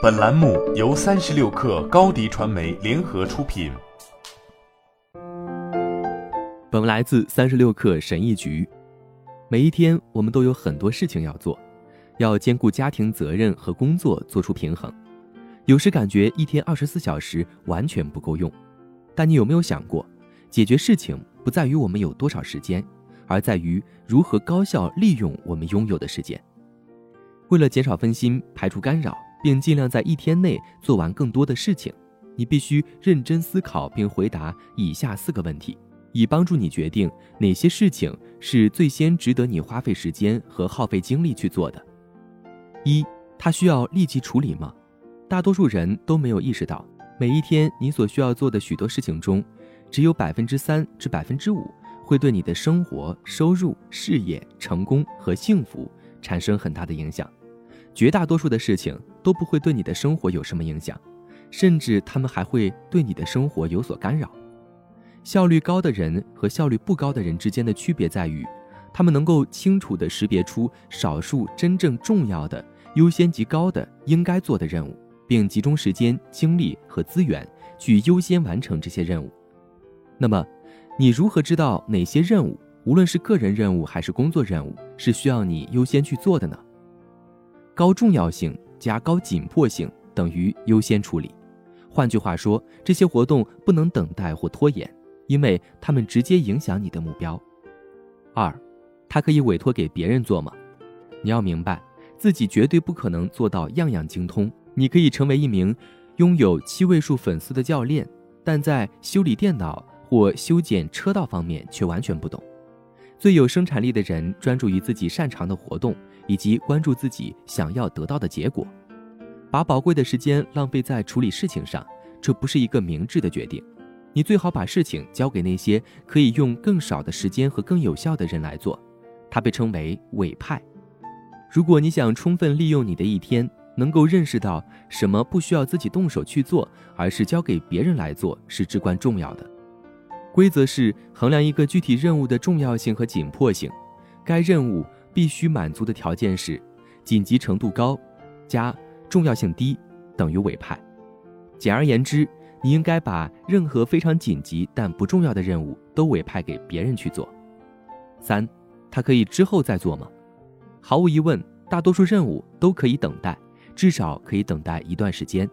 本栏目由三十六氪高低传媒联合出品。本文来自三十六氪神译局。每一天，我们都有很多事情要做，要兼顾家庭责任和工作，做出平衡。有时感觉一天二十四小时完全不够用，但你有没有想过，解决事情不在于我们有多少时间，而在于如何高效利用我们拥有的时间。为了减少分心、排除干扰，并尽量在一天内做完更多的事情，你必须认真思考并回答以下四个问题，以帮助你决定哪些事情是最先值得你花费时间和耗费精力去做的。一，它需要立即处理吗？大多数人都没有意识到，每一天你所需要做的许多事情中，只有百分之三至百分之五会对你的生活、收入、事业、成功和幸福产生很大的影响。绝大多数的事情都不会对你的生活有什么影响，甚至他们还会对你的生活有所干扰。效率高的人和效率不高的人之间的区别在于，他们能够清楚地识别出少数真正重要的、优先级高的应该做的任务，并集中时间、精力和资源去优先完成这些任务。那么，你如何知道哪些任务，无论是个人任务还是工作任务，是需要你优先去做的呢？高重要性加高紧迫性等于优先处理。换句话说，这些活动不能等待或拖延，因为它们直接影响你的目标。二，它可以委托给别人做吗？你要明白，自己绝对不可能做到样样精通。你可以成为一名拥有七位数粉丝的教练，但在修理电脑或修剪车道方面却完全不懂。最有生产力的人专注于自己擅长的活动。以及关注自己想要得到的结果，把宝贵的时间浪费在处理事情上，这不是一个明智的决定。你最好把事情交给那些可以用更少的时间和更有效的人来做，它被称为委派。如果你想充分利用你的一天，能够认识到什么不需要自己动手去做，而是交给别人来做，是至关重要的。规则是衡量一个具体任务的重要性和紧迫性，该任务。必须满足的条件是，紧急程度高，加重要性低，等于委派。简而言之，你应该把任何非常紧急但不重要的任务都委派给别人去做。三，他可以之后再做吗？毫无疑问，大多数任务都可以等待，至少可以等待一段时间。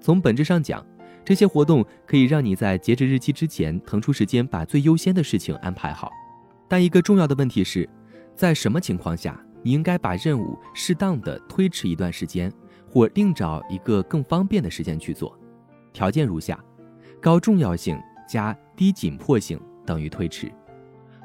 从本质上讲，这些活动可以让你在截止日期之前腾出时间，把最优先的事情安排好。但一个重要的问题是。在什么情况下，你应该把任务适当的推迟一段时间，或另找一个更方便的时间去做？条件如下：高重要性加低紧迫性等于推迟。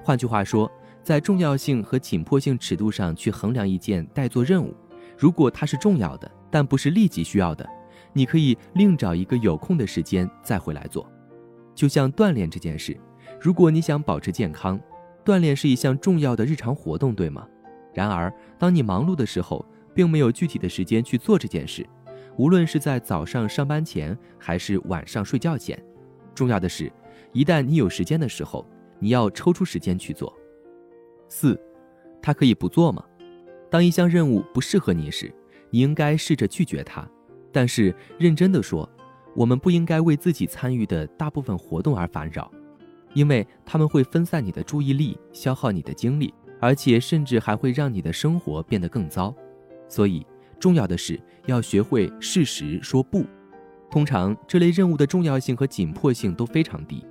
换句话说，在重要性和紧迫性尺度上去衡量一件待做任务，如果它是重要的，但不是立即需要的，你可以另找一个有空的时间再回来做。就像锻炼这件事，如果你想保持健康。锻炼是一项重要的日常活动，对吗？然而，当你忙碌的时候，并没有具体的时间去做这件事。无论是在早上上班前，还是晚上睡觉前，重要的是，一旦你有时间的时候，你要抽出时间去做。四，他可以不做吗？当一项任务不适合你时，你应该试着拒绝它。但是，认真的说，我们不应该为自己参与的大部分活动而烦扰。因为他们会分散你的注意力，消耗你的精力，而且甚至还会让你的生活变得更糟。所以，重要的是要学会适时说不。通常，这类任务的重要性和紧迫性都非常低，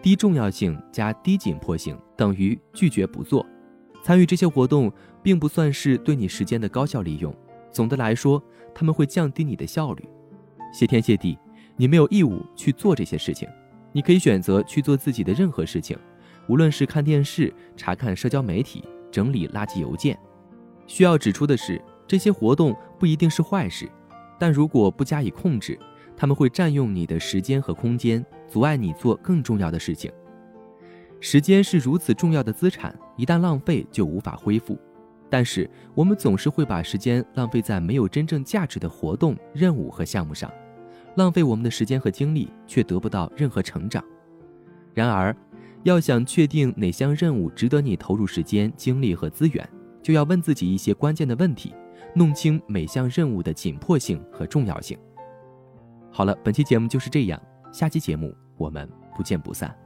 低重要性加低紧迫性等于拒绝不做。参与这些活动并不算是对你时间的高效利用。总的来说，他们会降低你的效率。谢天谢地，你没有义务去做这些事情。你可以选择去做自己的任何事情，无论是看电视、查看社交媒体、整理垃圾邮件。需要指出的是，这些活动不一定是坏事，但如果不加以控制，他们会占用你的时间和空间，阻碍你做更重要的事情。时间是如此重要的资产，一旦浪费就无法恢复。但是我们总是会把时间浪费在没有真正价值的活动、任务和项目上。浪费我们的时间和精力，却得不到任何成长。然而，要想确定哪项任务值得你投入时间、精力和资源，就要问自己一些关键的问题，弄清每项任务的紧迫性和重要性。好了，本期节目就是这样，下期节目我们不见不散。